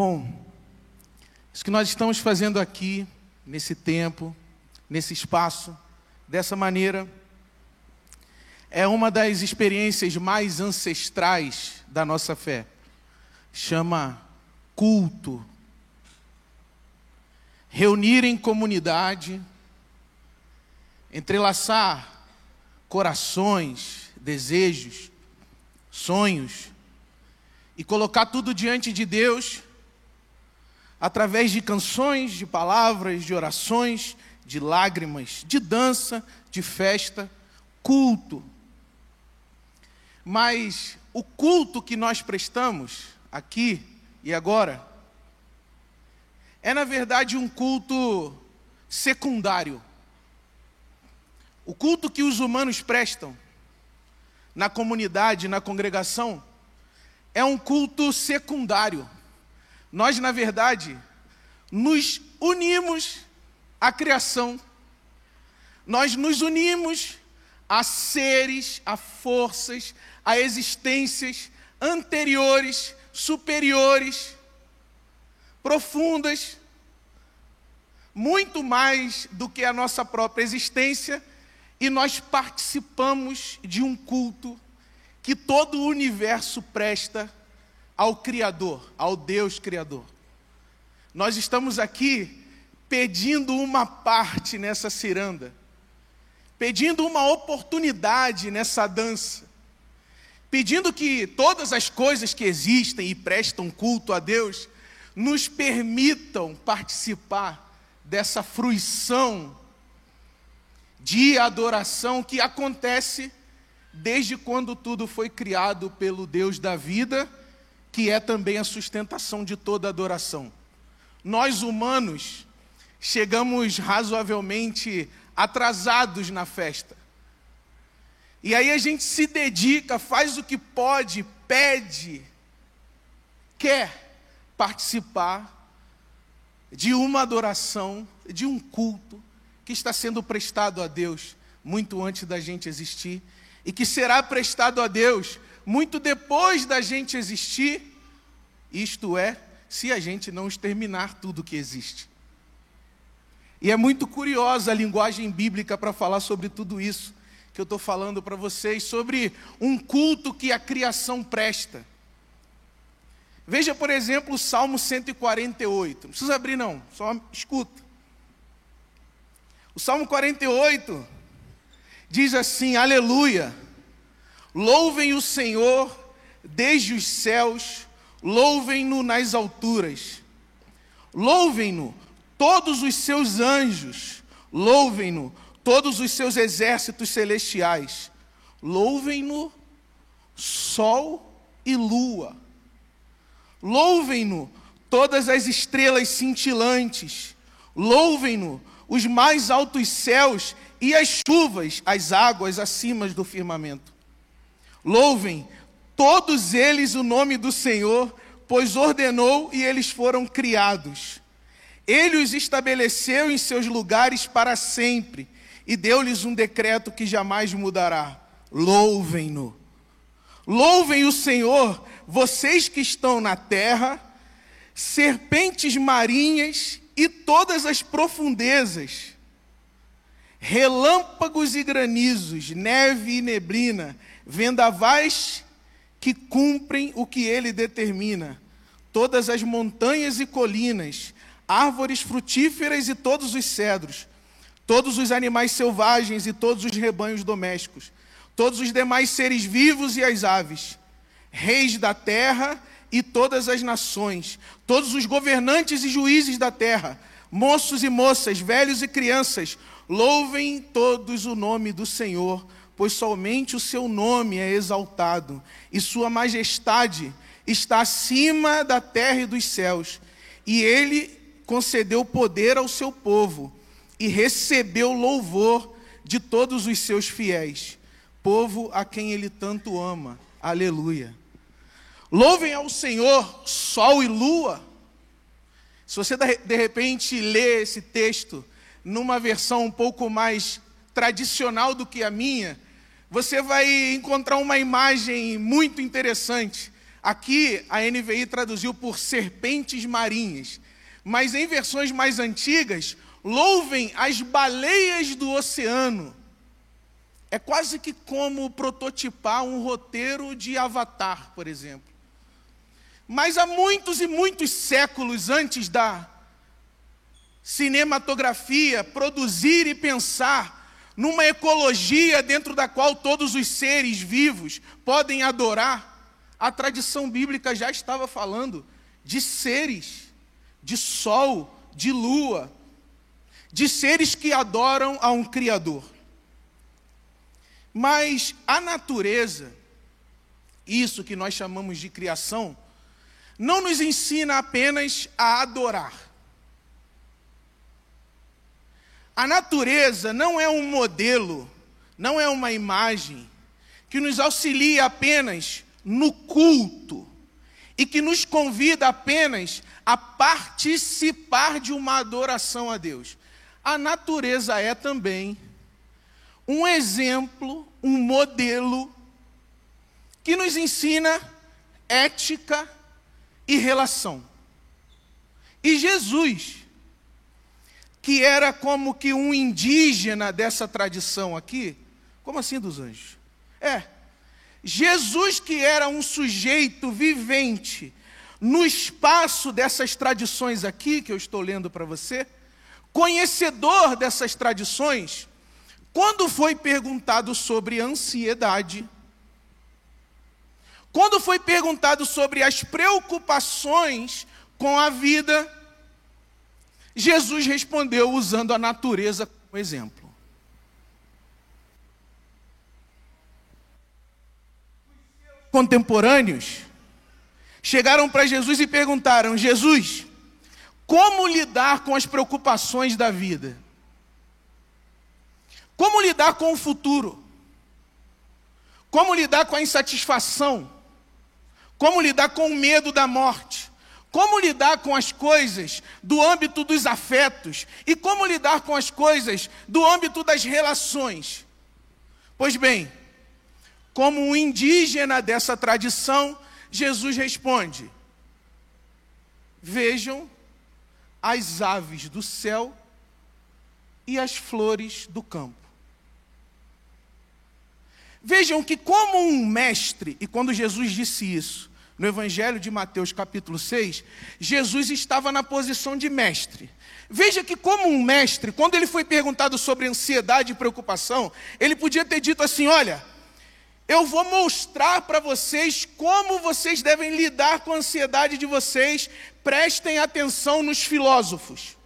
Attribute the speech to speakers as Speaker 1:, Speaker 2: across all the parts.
Speaker 1: Bom, isso que nós estamos fazendo aqui, nesse tempo, nesse espaço, dessa maneira, é uma das experiências mais ancestrais da nossa fé. Chama culto. Reunir em comunidade, entrelaçar corações, desejos, sonhos, e colocar tudo diante de Deus através de canções, de palavras, de orações, de lágrimas, de dança, de festa, culto. Mas o culto que nós prestamos aqui e agora é, na verdade, um culto secundário. O culto que os humanos prestam na comunidade, na congregação, é um culto secundário. Nós, na verdade, nos unimos à criação, nós nos unimos a seres, a forças, a existências anteriores, superiores, profundas, muito mais do que a nossa própria existência, e nós participamos de um culto que todo o universo presta ao Criador, ao Deus Criador. Nós estamos aqui pedindo uma parte nessa ciranda, pedindo uma oportunidade nessa dança, pedindo que todas as coisas que existem e prestam culto a Deus nos permitam participar dessa fruição de adoração que acontece desde quando tudo foi criado pelo Deus da vida que é também a sustentação de toda adoração. Nós humanos chegamos razoavelmente atrasados na festa. E aí a gente se dedica, faz o que pode, pede, quer participar de uma adoração, de um culto que está sendo prestado a Deus muito antes da gente existir e que será prestado a Deus muito depois da gente existir, isto é, se a gente não exterminar tudo que existe. E é muito curiosa a linguagem bíblica para falar sobre tudo isso que eu estou falando para vocês, sobre um culto que a criação presta. Veja, por exemplo, o Salmo 148. Não precisa abrir, não, só escuta. O Salmo 48 diz assim: Aleluia. Louvem o Senhor desde os céus, louvem-no nas alturas. Louvem-no todos os seus anjos, louvem-no todos os seus exércitos celestiais. Louvem-no sol e lua. Louvem-no todas as estrelas cintilantes. Louvem-no os mais altos céus e as chuvas, as águas acima do firmamento. Louvem todos eles o nome do Senhor, pois ordenou e eles foram criados. Ele os estabeleceu em seus lugares para sempre e deu-lhes um decreto que jamais mudará. Louvem-no. Louvem o Senhor, vocês que estão na terra, serpentes marinhas e todas as profundezas relâmpagos e granizos, neve e neblina, vendavais que cumprem o que ele determina, todas as montanhas e colinas, árvores frutíferas e todos os cedros, todos os animais selvagens e todos os rebanhos domésticos, todos os demais seres vivos e as aves, reis da terra e todas as nações, todos os governantes e juízes da terra, moços e moças, velhos e crianças, louvem todos o nome do Senhor pois somente o seu nome é exaltado, e sua majestade está acima da terra e dos céus. E ele concedeu poder ao seu povo e recebeu louvor de todos os seus fiéis, povo a quem ele tanto ama. Aleluia. Louvem ao Senhor, sol e lua. Se você de repente lê esse texto numa versão um pouco mais tradicional do que a minha, você vai encontrar uma imagem muito interessante. Aqui a NVI traduziu por serpentes marinhas, mas em versões mais antigas, louvem as baleias do oceano. É quase que como prototipar um roteiro de Avatar, por exemplo. Mas há muitos e muitos séculos antes da cinematografia produzir e pensar numa ecologia dentro da qual todos os seres vivos podem adorar, a tradição bíblica já estava falando de seres, de sol, de lua, de seres que adoram a um Criador. Mas a natureza, isso que nós chamamos de criação, não nos ensina apenas a adorar. A natureza não é um modelo, não é uma imagem que nos auxilia apenas no culto e que nos convida apenas a participar de uma adoração a Deus. A natureza é também um exemplo, um modelo que nos ensina ética e relação. E Jesus, que era como que um indígena dessa tradição aqui, como assim dos anjos? É, Jesus, que era um sujeito vivente no espaço dessas tradições aqui, que eu estou lendo para você, conhecedor dessas tradições, quando foi perguntado sobre ansiedade, quando foi perguntado sobre as preocupações com a vida, Jesus respondeu usando a natureza como exemplo. contemporâneos chegaram para Jesus e perguntaram: Jesus, como lidar com as preocupações da vida? Como lidar com o futuro? Como lidar com a insatisfação? Como lidar com o medo da morte? Como lidar com as coisas do âmbito dos afetos? E como lidar com as coisas do âmbito das relações? Pois bem, como um indígena dessa tradição, Jesus responde: Vejam as aves do céu e as flores do campo. Vejam que, como um mestre, e quando Jesus disse isso, no Evangelho de Mateus, capítulo 6, Jesus estava na posição de mestre. Veja que, como um mestre, quando ele foi perguntado sobre ansiedade e preocupação, ele podia ter dito assim: Olha, eu vou mostrar para vocês como vocês devem lidar com a ansiedade de vocês. Prestem atenção nos filósofos.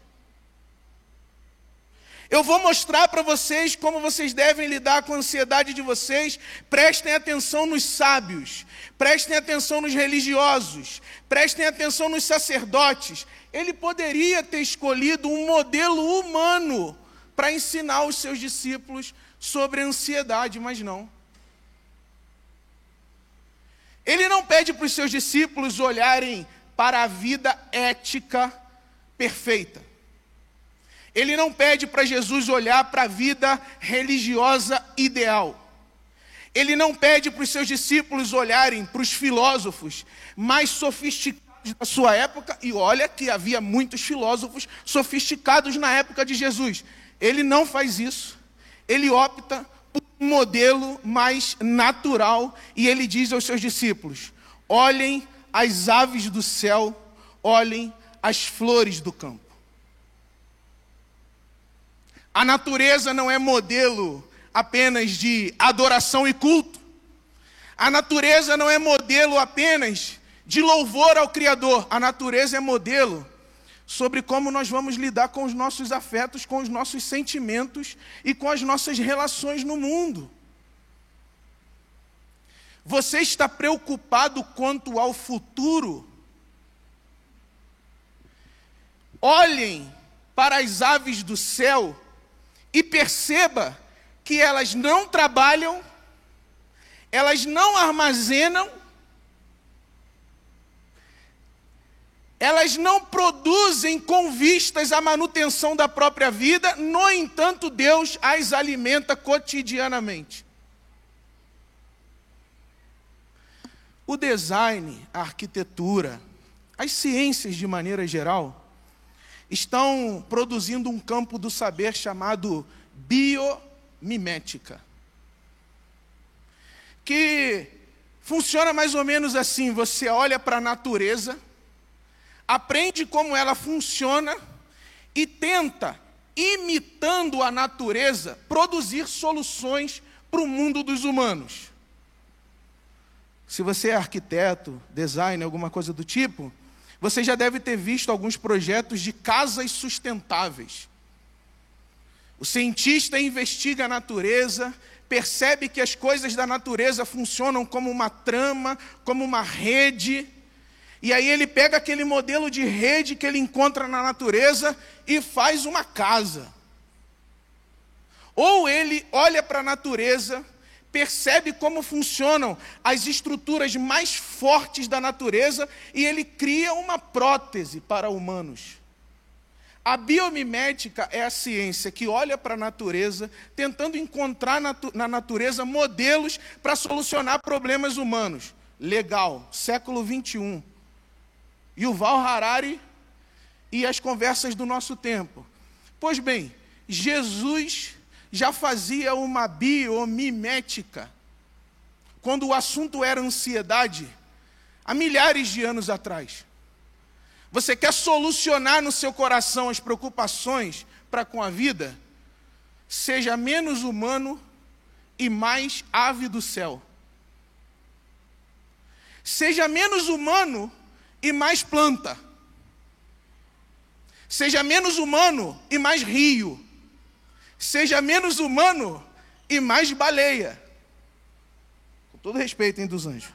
Speaker 1: Eu vou mostrar para vocês como vocês devem lidar com a ansiedade de vocês. Prestem atenção nos sábios. Prestem atenção nos religiosos. Prestem atenção nos sacerdotes. Ele poderia ter escolhido um modelo humano para ensinar os seus discípulos sobre a ansiedade, mas não. Ele não pede para os seus discípulos olharem para a vida ética perfeita. Ele não pede para Jesus olhar para a vida religiosa ideal. Ele não pede para os seus discípulos olharem para os filósofos mais sofisticados da sua época, e olha que havia muitos filósofos sofisticados na época de Jesus. Ele não faz isso. Ele opta um modelo mais natural e ele diz aos seus discípulos: olhem as aves do céu, olhem as flores do campo. A natureza não é modelo apenas de adoração e culto. A natureza não é modelo apenas de louvor ao Criador. A natureza é modelo sobre como nós vamos lidar com os nossos afetos, com os nossos sentimentos e com as nossas relações no mundo. Você está preocupado quanto ao futuro? Olhem para as aves do céu e perceba que elas não trabalham, elas não armazenam elas não produzem com vistas à manutenção da própria vida, no entanto, Deus as alimenta cotidianamente. o design, a arquitetura, as ciências de maneira geral, estão produzindo um campo do saber chamado biomimética. Que funciona mais ou menos assim: você olha para a natureza, aprende como ela funciona e tenta, imitando a natureza, produzir soluções para o mundo dos humanos. Se você é arquiteto, designer, alguma coisa do tipo, você já deve ter visto alguns projetos de casas sustentáveis. O cientista investiga a natureza, percebe que as coisas da natureza funcionam como uma trama, como uma rede, e aí ele pega aquele modelo de rede que ele encontra na natureza e faz uma casa. Ou ele olha para a natureza, percebe como funcionam as estruturas mais fortes da natureza e ele cria uma prótese para humanos. A biomimética é a ciência que olha para a natureza, tentando encontrar na natureza modelos para solucionar problemas humanos. Legal, século 21. Yuval Harari e as conversas do nosso tempo. Pois bem, Jesus já fazia uma biomimética quando o assunto era ansiedade, há milhares de anos atrás. Você quer solucionar no seu coração as preocupações para com a vida? Seja menos humano e mais ave do céu. Seja menos humano e mais planta. Seja menos humano e mais rio. Seja menos humano e mais baleia. Com todo respeito, hein, dos anjos.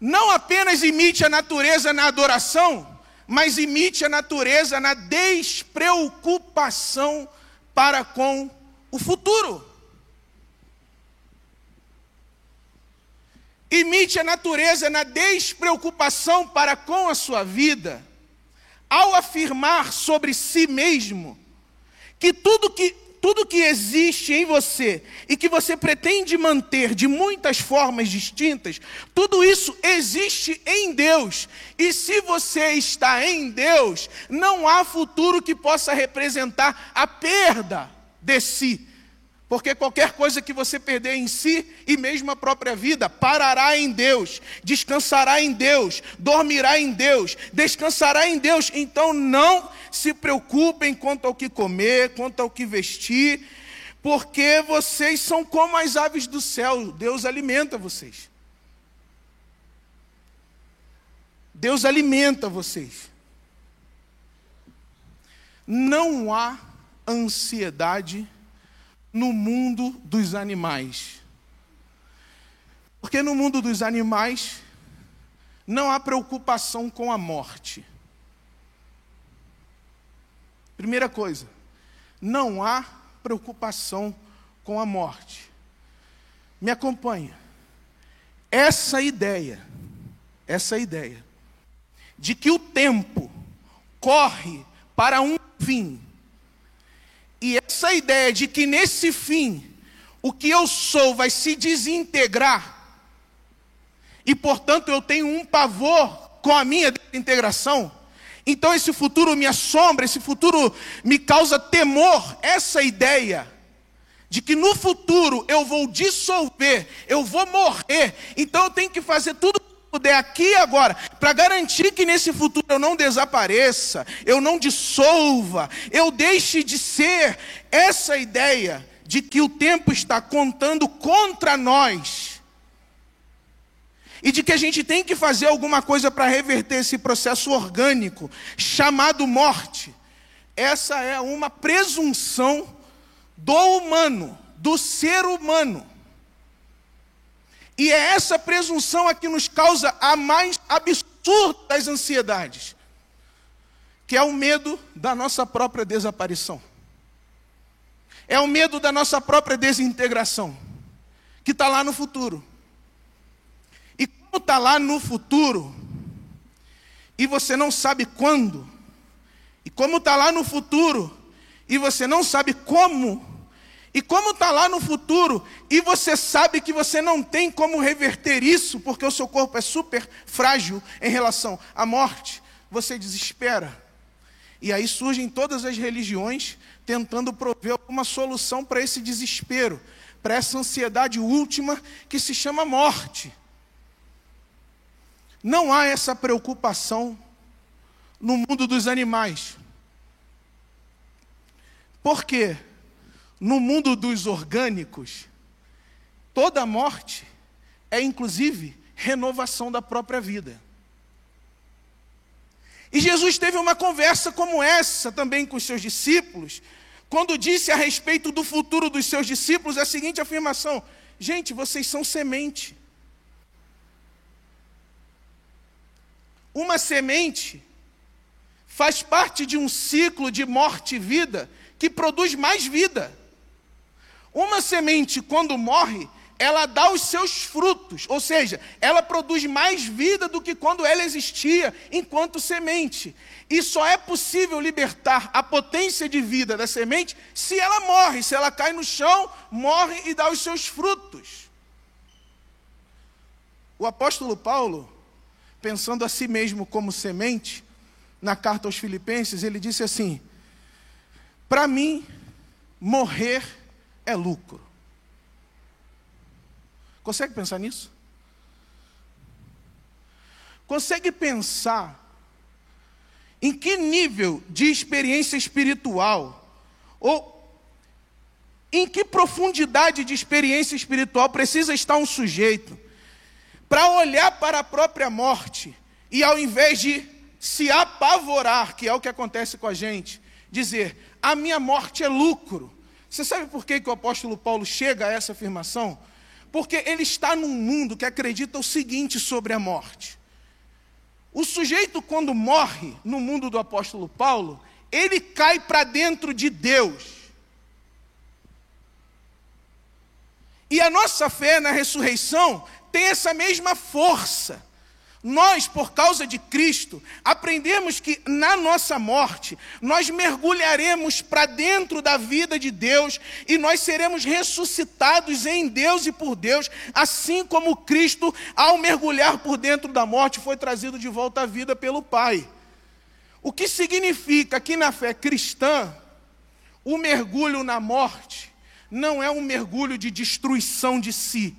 Speaker 1: Não apenas imite a natureza na adoração, mas imite a natureza na despreocupação para com o futuro. Imite a natureza na despreocupação para com a sua vida, ao afirmar sobre si mesmo que tudo que tudo que existe em você e que você pretende manter de muitas formas distintas, tudo isso existe em Deus. E se você está em Deus, não há futuro que possa representar a perda de si. Porque qualquer coisa que você perder em si e mesmo a própria vida, parará em Deus, descansará em Deus, dormirá em Deus, descansará em Deus. Então não se preocupem quanto ao que comer, quanto ao que vestir, porque vocês são como as aves do céu, Deus alimenta vocês. Deus alimenta vocês. Não há ansiedade no mundo dos animais. Porque no mundo dos animais não há preocupação com a morte. Primeira coisa, não há preocupação com a morte. Me acompanha. Essa ideia, essa ideia de que o tempo corre para um fim essa ideia de que nesse fim o que eu sou vai se desintegrar, e portanto eu tenho um pavor com a minha desintegração, então esse futuro me assombra, esse futuro me causa temor, essa ideia de que no futuro eu vou dissolver, eu vou morrer, então eu tenho que fazer tudo puder aqui e agora, para garantir que nesse futuro eu não desapareça, eu não dissolva, eu deixe de ser essa ideia de que o tempo está contando contra nós. E de que a gente tem que fazer alguma coisa para reverter esse processo orgânico chamado morte. Essa é uma presunção do humano, do ser humano. E é essa presunção a que nos causa a mais absurda das ansiedades, que é o medo da nossa própria desaparição. É o medo da nossa própria desintegração, que está lá no futuro. E como está lá no futuro, e você não sabe quando, e como está lá no futuro, e você não sabe como, E como está lá no futuro, e você sabe que você não tem como reverter isso, porque o seu corpo é super frágil em relação à morte, você desespera. E aí surgem todas as religiões tentando prover uma solução para esse desespero, para essa ansiedade última que se chama morte. Não há essa preocupação no mundo dos animais. Por quê? No mundo dos orgânicos, toda morte é inclusive renovação da própria vida. E Jesus teve uma conversa como essa também com os seus discípulos, quando disse a respeito do futuro dos seus discípulos a seguinte afirmação: Gente, vocês são semente. Uma semente faz parte de um ciclo de morte e vida que produz mais vida. Uma semente, quando morre, ela dá os seus frutos, ou seja, ela produz mais vida do que quando ela existia enquanto semente. E só é possível libertar a potência de vida da semente se ela morre, se ela cai no chão, morre e dá os seus frutos. O apóstolo Paulo, pensando a si mesmo como semente, na carta aos Filipenses, ele disse assim: Para mim, morrer é lucro. Consegue pensar nisso? Consegue pensar em que nível de experiência espiritual ou em que profundidade de experiência espiritual precisa estar um sujeito para olhar para a própria morte e ao invés de se apavorar, que é o que acontece com a gente, dizer: a minha morte é lucro. Você sabe por que, que o apóstolo Paulo chega a essa afirmação? Porque ele está num mundo que acredita o seguinte sobre a morte. O sujeito, quando morre no mundo do apóstolo Paulo, ele cai para dentro de Deus. E a nossa fé na ressurreição tem essa mesma força. Nós, por causa de Cristo, aprendemos que na nossa morte, nós mergulharemos para dentro da vida de Deus e nós seremos ressuscitados em Deus e por Deus, assim como Cristo, ao mergulhar por dentro da morte, foi trazido de volta à vida pelo Pai. O que significa que na fé cristã, o mergulho na morte não é um mergulho de destruição de si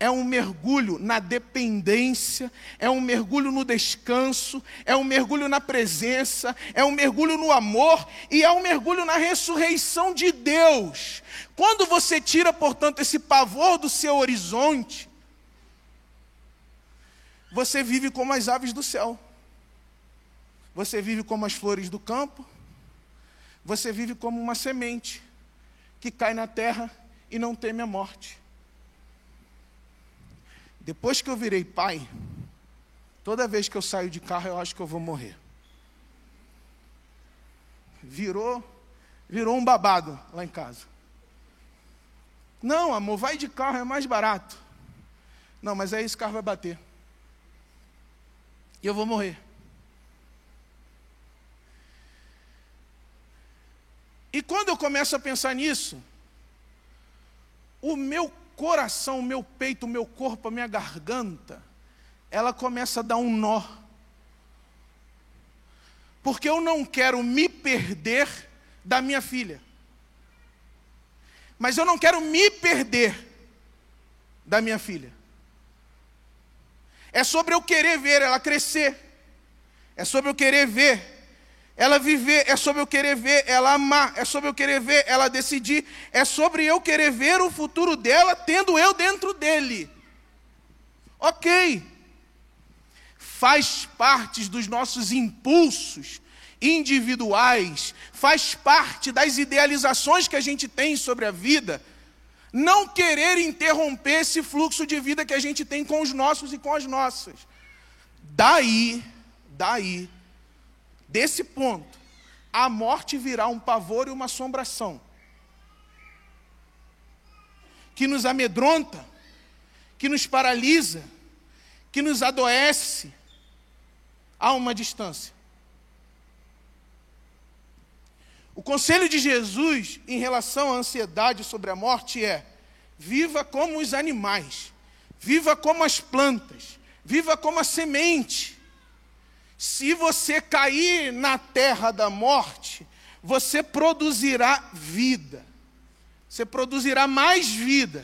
Speaker 1: é um mergulho na dependência, é um mergulho no descanso, é um mergulho na presença, é um mergulho no amor e é um mergulho na ressurreição de Deus. Quando você tira, portanto, esse pavor do seu horizonte, você vive como as aves do céu, você vive como as flores do campo, você vive como uma semente que cai na terra e não teme a morte. Depois que eu virei pai, toda vez que eu saio de carro, eu acho que eu vou morrer. Virou, virou um babado lá em casa. Não, amor, vai de carro, é mais barato. Não, mas aí esse carro vai bater. E eu vou morrer. E quando eu começo a pensar nisso, o meu coração, o meu peito, o meu corpo, a minha garganta, ela começa a dar um nó. Porque eu não quero me perder da minha filha. Mas eu não quero me perder da minha filha. É sobre eu querer ver ela crescer. É sobre eu querer ver ela viver, é sobre eu querer ver ela amar, é sobre eu querer ver ela decidir, é sobre eu querer ver o futuro dela tendo eu dentro dele. Ok. Faz parte dos nossos impulsos individuais, faz parte das idealizações que a gente tem sobre a vida, não querer interromper esse fluxo de vida que a gente tem com os nossos e com as nossas. Daí, daí, Desse ponto, a morte virá um pavor e uma assombração que nos amedronta, que nos paralisa, que nos adoece a uma distância. O conselho de Jesus em relação à ansiedade sobre a morte é: viva como os animais, viva como as plantas, viva como a semente. Se você cair na terra da morte, você produzirá vida, você produzirá mais vida,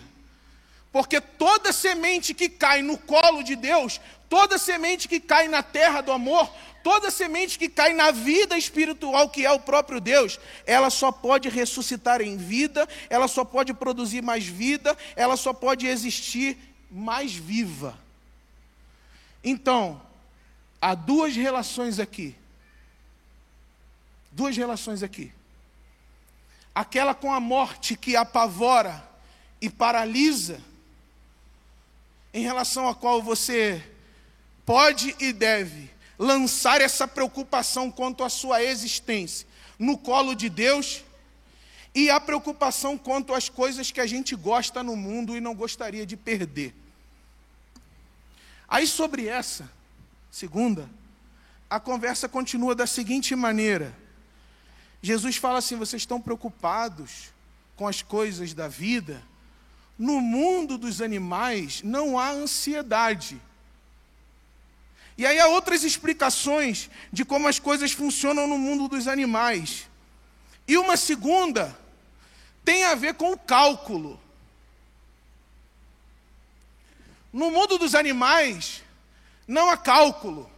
Speaker 1: porque toda semente que cai no colo de Deus, toda semente que cai na terra do amor, toda semente que cai na vida espiritual, que é o próprio Deus, ela só pode ressuscitar em vida, ela só pode produzir mais vida, ela só pode existir mais viva. Então, há duas relações aqui. Duas relações aqui. Aquela com a morte que apavora e paralisa, em relação à qual você pode e deve lançar essa preocupação quanto à sua existência no colo de Deus e a preocupação quanto às coisas que a gente gosta no mundo e não gostaria de perder. Aí sobre essa segunda, a conversa continua da seguinte maneira: Jesus fala assim: vocês estão preocupados com as coisas da vida? No mundo dos animais não há ansiedade. E aí há outras explicações de como as coisas funcionam no mundo dos animais. E uma segunda tem a ver com o cálculo. No mundo dos animais não há cálculo.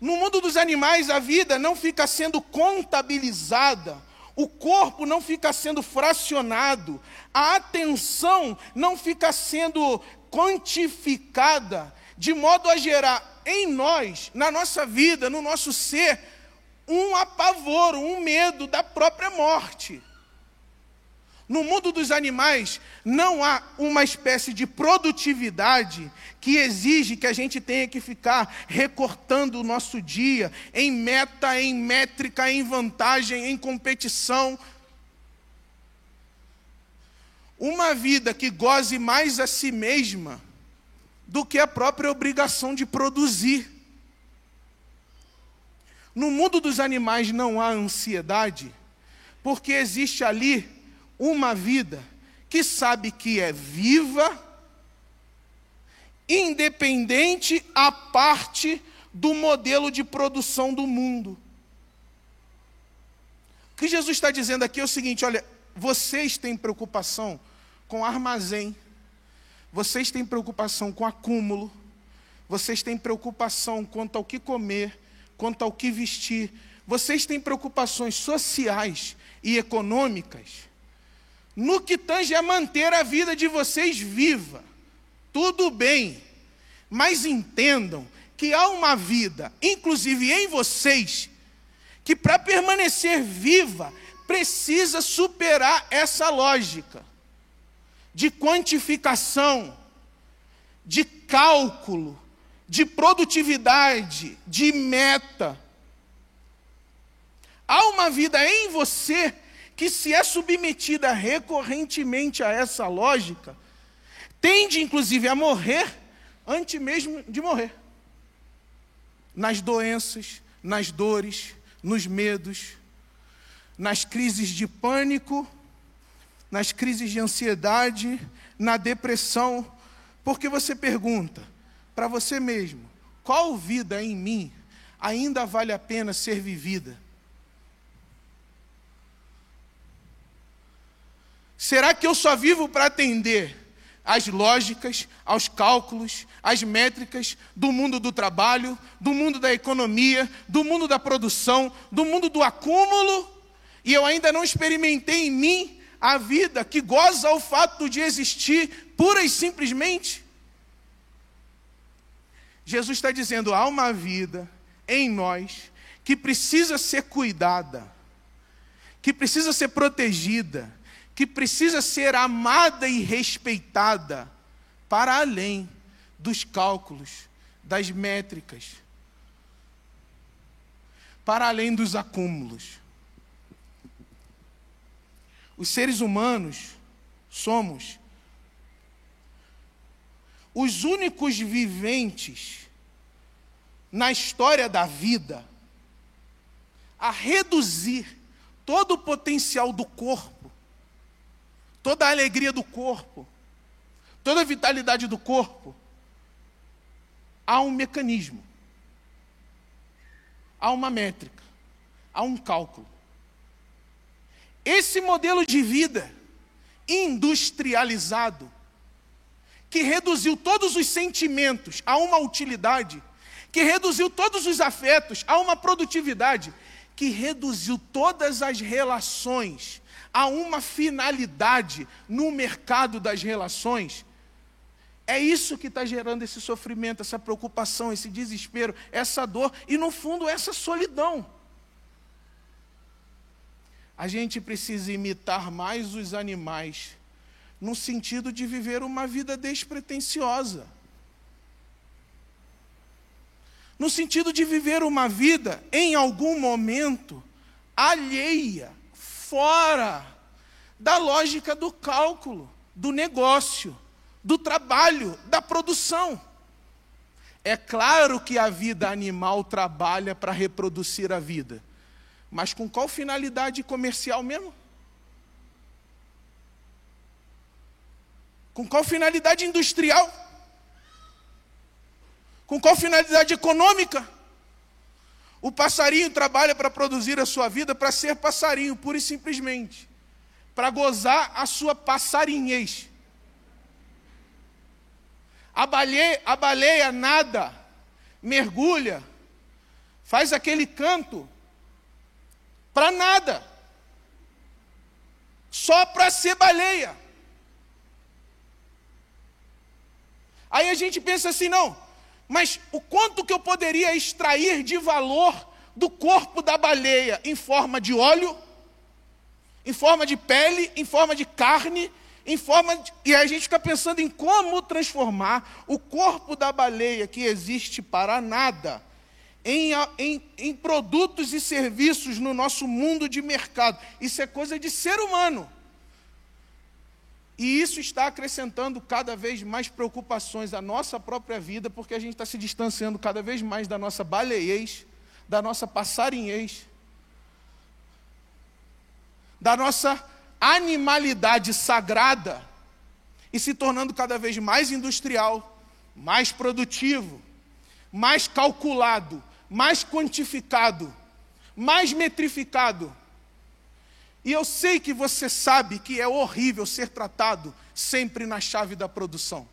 Speaker 1: No mundo dos animais a vida não fica sendo contabilizada, o corpo não fica sendo fracionado, a atenção não fica sendo quantificada, de modo a gerar em nós, na nossa vida, no nosso ser, um apavoro, um medo da própria morte. No mundo dos animais, não há uma espécie de produtividade que exige que a gente tenha que ficar recortando o nosso dia em meta, em métrica, em vantagem, em competição. Uma vida que goze mais a si mesma do que a própria obrigação de produzir. No mundo dos animais não há ansiedade, porque existe ali uma vida que sabe que é viva, independente a parte do modelo de produção do mundo. O que Jesus está dizendo aqui é o seguinte: olha, vocês têm preocupação com armazém, vocês têm preocupação com acúmulo, vocês têm preocupação quanto ao que comer, quanto ao que vestir, vocês têm preocupações sociais e econômicas, no que tange a manter a vida de vocês viva. Tudo bem, mas entendam que há uma vida, inclusive em vocês, que para permanecer viva precisa superar essa lógica de quantificação, de cálculo, de produtividade, de meta. Há uma vida em você que, se é submetida recorrentemente a essa lógica, tende inclusive a morrer antes mesmo de morrer. Nas doenças, nas dores, nos medos, nas crises de pânico nas crises de ansiedade, na depressão, porque você pergunta para você mesmo: qual vida em mim ainda vale a pena ser vivida? Será que eu só vivo para atender às lógicas, aos cálculos, às métricas do mundo do trabalho, do mundo da economia, do mundo da produção, do mundo do acúmulo, e eu ainda não experimentei em mim a vida, que goza o fato de existir pura e simplesmente. Jesus está dizendo: há uma vida em nós que precisa ser cuidada, que precisa ser protegida, que precisa ser amada e respeitada, para além dos cálculos, das métricas, para além dos acúmulos. Os seres humanos somos os únicos viventes na história da vida a reduzir todo o potencial do corpo, toda a alegria do corpo, toda a vitalidade do corpo, há um mecanismo, há uma métrica, há um cálculo. Esse modelo de vida industrializado, que reduziu todos os sentimentos a uma utilidade, que reduziu todos os afetos a uma produtividade, que reduziu todas as relações a uma finalidade no mercado das relações, é isso que está gerando esse sofrimento, essa preocupação, esse desespero, essa dor e, no fundo, essa solidão. A gente precisa imitar mais os animais, no sentido de viver uma vida despretensiosa. No sentido de viver uma vida, em algum momento, alheia, fora da lógica do cálculo, do negócio, do trabalho, da produção. É claro que a vida animal trabalha para reproduzir a vida, mas com qual finalidade comercial mesmo? Com qual finalidade industrial? Com qual finalidade econômica? O passarinho trabalha para produzir a sua vida para ser passarinho, pura e simplesmente. Para gozar a sua passarinhez. A baleia, a baleia nada, mergulha, faz aquele canto para nada. Só para ser baleia. Aí a gente pensa assim, não, mas o quanto que eu poderia extrair de valor do corpo da baleia em forma de óleo, em forma de pele, em forma de carne, em forma de... e a gente fica pensando em como transformar o corpo da baleia que existe para nada em, em, em produtos e serviços no nosso mundo de mercado. Isso é coisa de ser humano. E isso está acrescentando cada vez mais preocupações à nossa própria vida, porque a gente está se distanciando cada vez mais da nossa baleiez, da nossa passarinhez, da nossa animalidade sagrada e se tornando cada vez mais industrial, mais produtivo, mais calculado, mais quantificado, mais metrificado. E eu sei que você sabe que é horrível ser tratado sempre na chave da produção.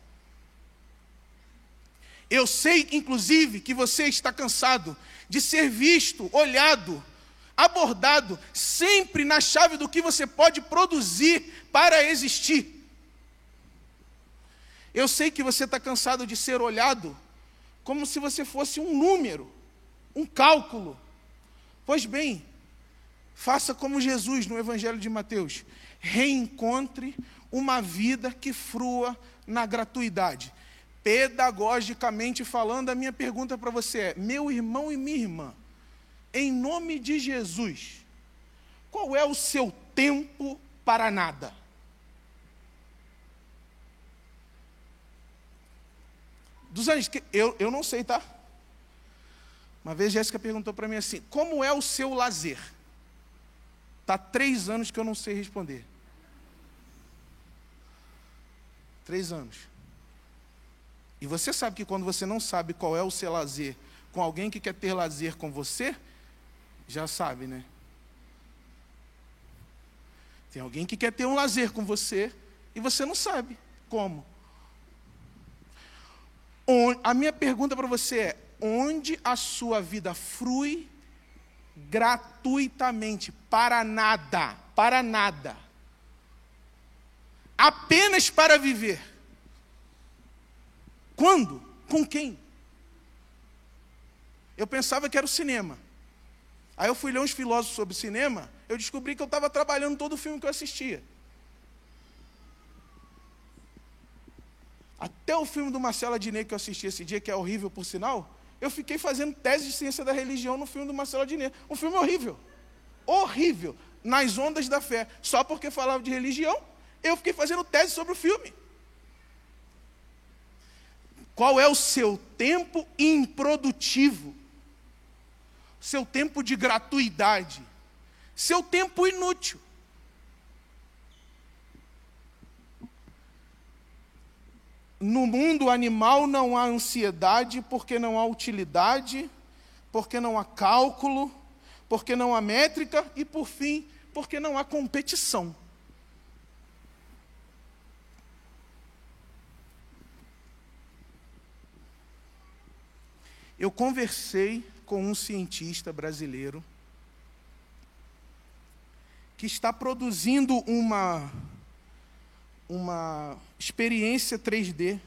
Speaker 1: Eu sei, inclusive, que você está cansado de ser visto, olhado, abordado sempre na chave do que você pode produzir para existir. Eu sei que você está cansado de ser olhado como se você fosse um número um cálculo. Pois bem, faça como Jesus no Evangelho de Mateus: reencontre uma vida que frua na gratuidade. Pedagogicamente falando, a minha pergunta para você é: meu irmão e minha irmã, em nome de Jesus, qual é o seu tempo para nada? Dos anos, eu, eu não sei, tá? Uma vez Jéssica perguntou para mim assim: como é o seu lazer? Está três anos que eu não sei responder. Três anos. E você sabe que quando você não sabe qual é o seu lazer com alguém que quer ter lazer com você, já sabe, né? Tem alguém que quer ter um lazer com você e você não sabe como. A minha pergunta para você é: onde a sua vida flui gratuitamente, para nada, para nada. Apenas para viver. Quando? Com quem? Eu pensava que era o cinema. Aí eu fui ler uns filósofos sobre cinema, eu descobri que eu estava trabalhando todo o filme que eu assistia. Até o filme do Marcelo Adnet que eu assisti esse dia, que é horrível por sinal, eu fiquei fazendo tese de ciência da religião no filme do Marcelo Adnet. Um filme horrível. Horrível. Nas ondas da fé. Só porque falava de religião, eu fiquei fazendo tese sobre o filme. Qual é o seu tempo improdutivo? seu tempo de gratuidade, seu tempo inútil. No mundo animal não há ansiedade porque não há utilidade, porque não há cálculo, porque não há métrica e, por fim, porque não há competição. Eu conversei com um cientista brasileiro que está produzindo uma, uma experiência 3D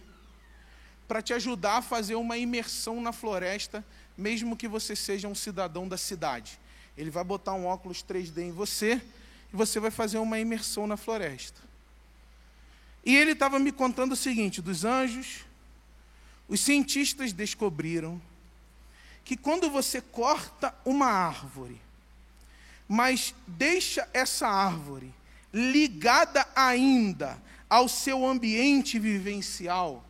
Speaker 1: para te ajudar a fazer uma imersão na floresta, mesmo que você seja um cidadão da cidade. Ele vai botar um óculos 3D em você e você vai fazer uma imersão na floresta. E ele estava me contando o seguinte: dos anjos, os cientistas descobriram que quando você corta uma árvore, mas deixa essa árvore ligada ainda ao seu ambiente vivencial,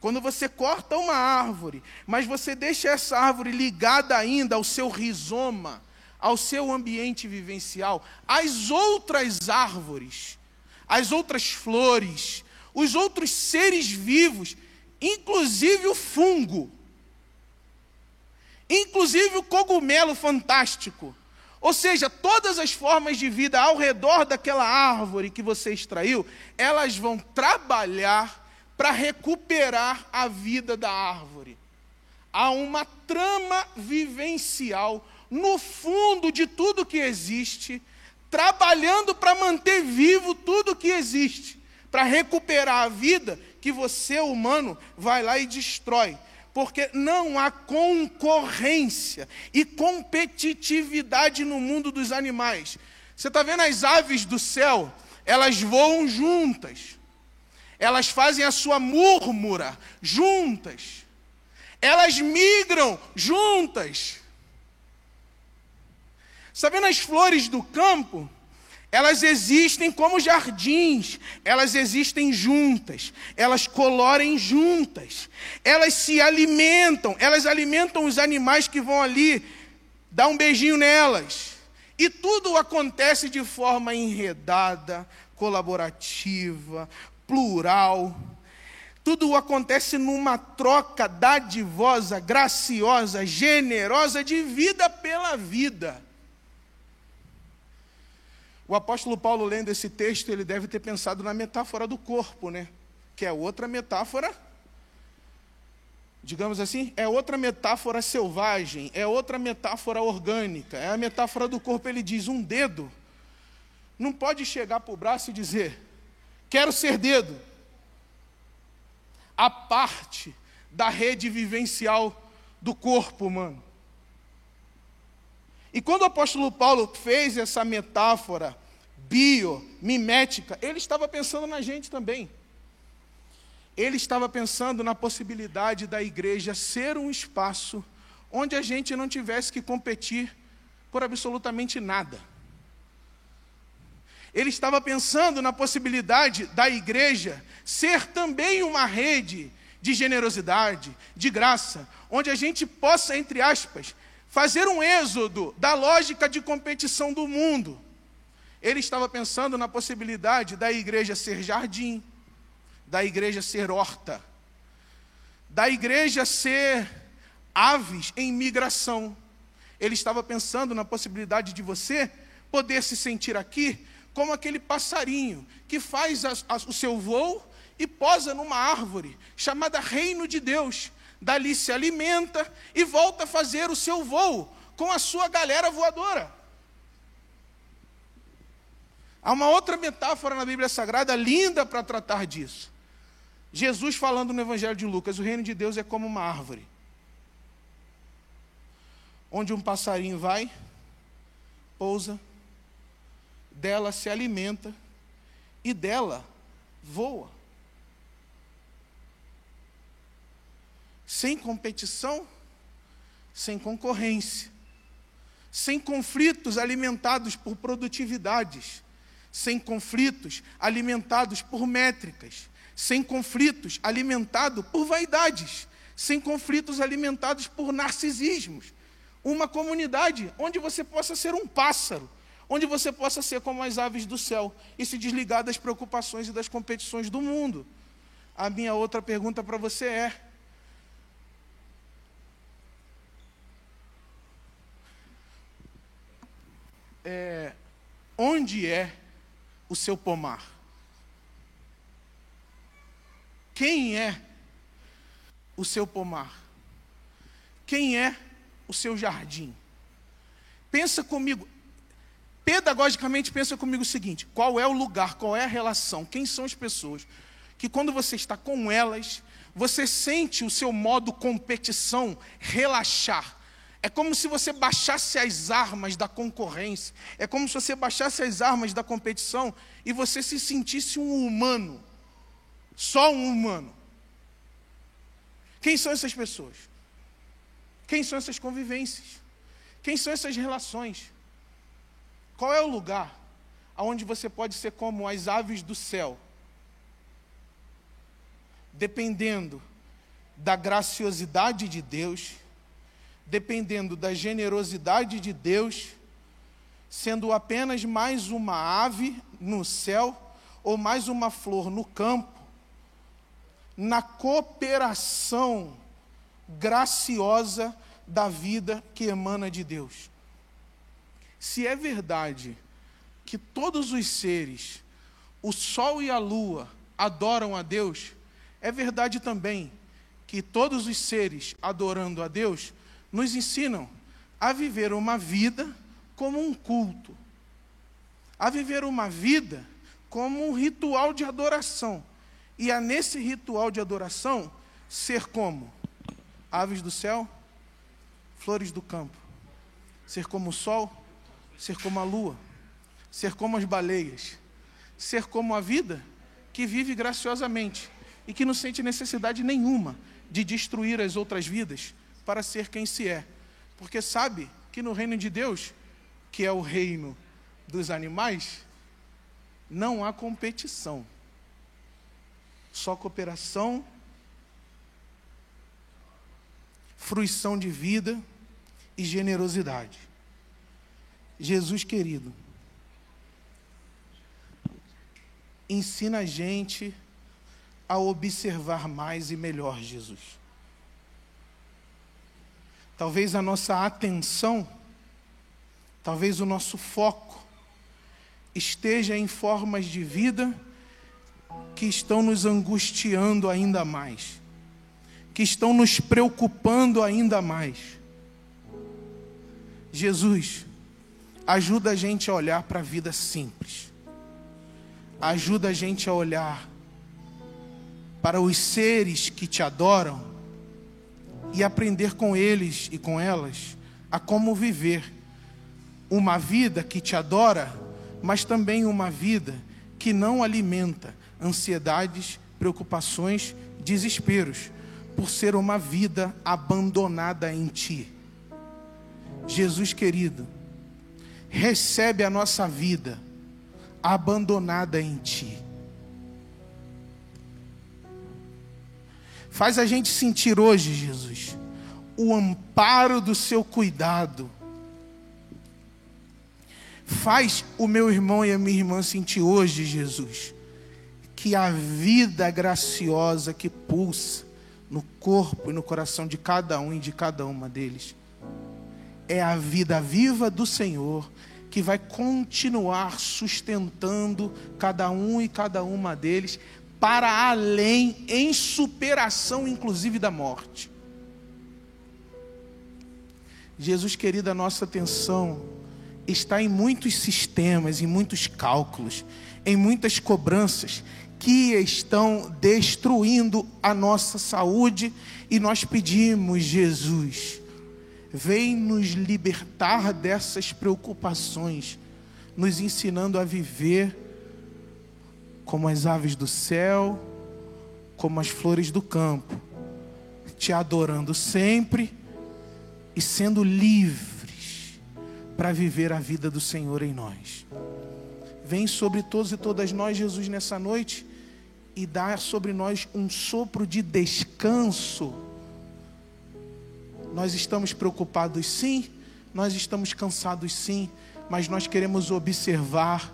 Speaker 1: quando você corta uma árvore, mas você deixa essa árvore ligada ainda ao seu rizoma, ao seu ambiente vivencial, as outras árvores, as outras flores, os outros seres vivos, inclusive o fungo, inclusive o cogumelo fantástico. Ou seja, todas as formas de vida ao redor daquela árvore que você extraiu, elas vão trabalhar para recuperar a vida da árvore. Há uma trama vivencial no fundo de tudo que existe, trabalhando para manter vivo tudo que existe, para recuperar a vida que você, humano, vai lá e destrói porque não há concorrência e competitividade no mundo dos animais. Você está vendo as aves do céu? Elas voam juntas, elas fazem a sua múrmura juntas, elas migram juntas. Está vendo as flores do campo? Elas existem como jardins, elas existem juntas, elas colorem juntas, elas se alimentam, elas alimentam os animais que vão ali dar um beijinho nelas. E tudo acontece de forma enredada, colaborativa, plural. Tudo acontece numa troca dadivosa, graciosa, generosa de vida pela vida. O apóstolo Paulo, lendo esse texto, ele deve ter pensado na metáfora do corpo, né? Que é outra metáfora, digamos assim, é outra metáfora selvagem, é outra metáfora orgânica, é a metáfora do corpo. Ele diz: um dedo não pode chegar para o braço e dizer, quero ser dedo. A parte da rede vivencial do corpo humano. E quando o apóstolo Paulo fez essa metáfora biomimética, ele estava pensando na gente também. Ele estava pensando na possibilidade da igreja ser um espaço onde a gente não tivesse que competir por absolutamente nada. Ele estava pensando na possibilidade da igreja ser também uma rede de generosidade, de graça, onde a gente possa, entre aspas, fazer um êxodo da lógica de competição do mundo. Ele estava pensando na possibilidade da igreja ser jardim, da igreja ser horta, da igreja ser aves em migração. Ele estava pensando na possibilidade de você poder se sentir aqui como aquele passarinho que faz a, a, o seu voo e posa numa árvore chamada Reino de Deus, dali se alimenta e volta a fazer o seu voo com a sua galera voadora. Há uma outra metáfora na Bíblia Sagrada linda para tratar disso. Jesus falando no Evangelho de Lucas: o reino de Deus é como uma árvore, onde um passarinho vai, pousa, dela se alimenta e dela voa. Sem competição, sem concorrência, sem conflitos alimentados por produtividades, sem conflitos alimentados por métricas, sem conflitos alimentados por vaidades, sem conflitos alimentados por narcisismos. uma comunidade onde você possa ser um pássaro, onde você possa ser como as aves do céu e se desligar das preocupações e das competições do mundo. A minha outra pergunta para você é: é, onde é o seu pomar? Quem é o seu pomar? Quem é o seu jardim? Pensa comigo, pedagogicamente pensa comigo o seguinte: qual é o lugar, qual é a relação, quem são as pessoas que quando você está com elas, você sente o seu modo competição relaxar. É como se você baixasse as armas da concorrência. É como se você baixasse as armas da competição e você se sentisse um humano. Só um humano. Quem são essas pessoas? Quem são essas convivências? Quem são essas relações? Qual é o lugar aonde você pode ser como as aves do céu? Dependendo da graciosidade de Deus, dependendo da generosidade de Deus, sendo apenas mais uma ave no céu ou mais uma flor no campo, na cooperação graciosa da vida que emana de Deus. Se é verdade que todos os seres, o sol e a lua, adoram a Deus, é verdade também que todos os seres adorando a Deus nos ensinam a viver uma vida como um culto, a viver uma vida como um ritual de adoração. E a nesse ritual de adoração ser como? Aves do céu, flores do campo, ser como o sol, ser como a lua, ser como as baleias, ser como a vida que vive graciosamente e que não sente necessidade nenhuma de destruir as outras vidas para ser quem se é, porque sabe que no reino de Deus, que é o reino dos animais, não há competição, só cooperação fruição de vida e generosidade. Jesus querido, ensina a gente a observar mais e melhor Jesus. Talvez a nossa atenção, talvez o nosso foco esteja em formas de vida que estão nos angustiando ainda mais que estão nos preocupando ainda mais. Jesus, ajuda a gente a olhar para a vida simples, ajuda a gente a olhar para os seres que te adoram e aprender com eles e com elas a como viver uma vida que te adora, mas também uma vida que não alimenta ansiedades, preocupações, desesperos por ser uma vida abandonada em Ti. Jesus querido, recebe a nossa vida abandonada em Ti. Faz a gente sentir hoje, Jesus, o amparo do Seu cuidado. Faz o meu irmão e a minha irmã sentir hoje, Jesus, que a vida graciosa que pulsa no corpo e no coração de cada um e de cada uma deles. É a vida viva do Senhor que vai continuar sustentando cada um e cada uma deles para além, em superação inclusive da morte. Jesus querido, a nossa atenção está em muitos sistemas, em muitos cálculos, em muitas cobranças que estão destruindo a nossa saúde e nós pedimos, Jesus, vem nos libertar dessas preocupações, nos ensinando a viver como as aves do céu, como as flores do campo, te adorando sempre e sendo livres para viver a vida do Senhor em nós. Vem sobre todos e todas nós, Jesus, nessa noite e dar sobre nós um sopro de descanso Nós estamos preocupados, sim, nós estamos cansados, sim, mas nós queremos observar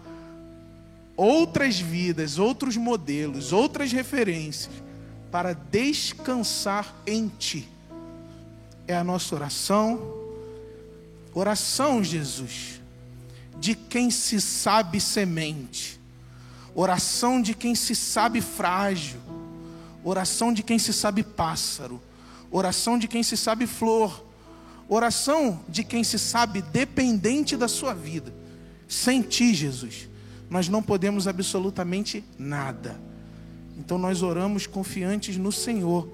Speaker 1: outras vidas, outros modelos, outras referências para descansar em Ti. É a nossa oração. Oração, Jesus, de quem se sabe semente, oração de quem se sabe frágil, oração de quem se sabe pássaro, oração de quem se sabe flor, oração de quem se sabe dependente da sua vida. Sem Ti, Jesus, nós não podemos absolutamente nada. Então nós oramos confiantes no Senhor,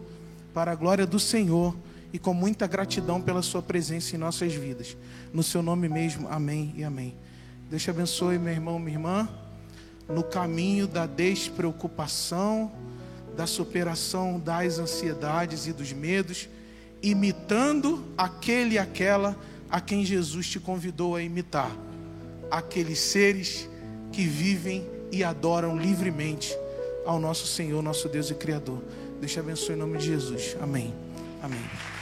Speaker 1: para a glória do Senhor e com muita gratidão pela Sua presença em nossas vidas. No Seu nome mesmo, amém e amém. Deus te abençoe, meu irmão, minha irmã, no caminho da despreocupação, da superação das ansiedades e dos medos, imitando aquele e aquela a quem Jesus te convidou a imitar, aqueles seres que vivem e adoram livremente ao nosso Senhor, nosso Deus e Criador. Deus te abençoe em nome de Jesus. Amém. Amém.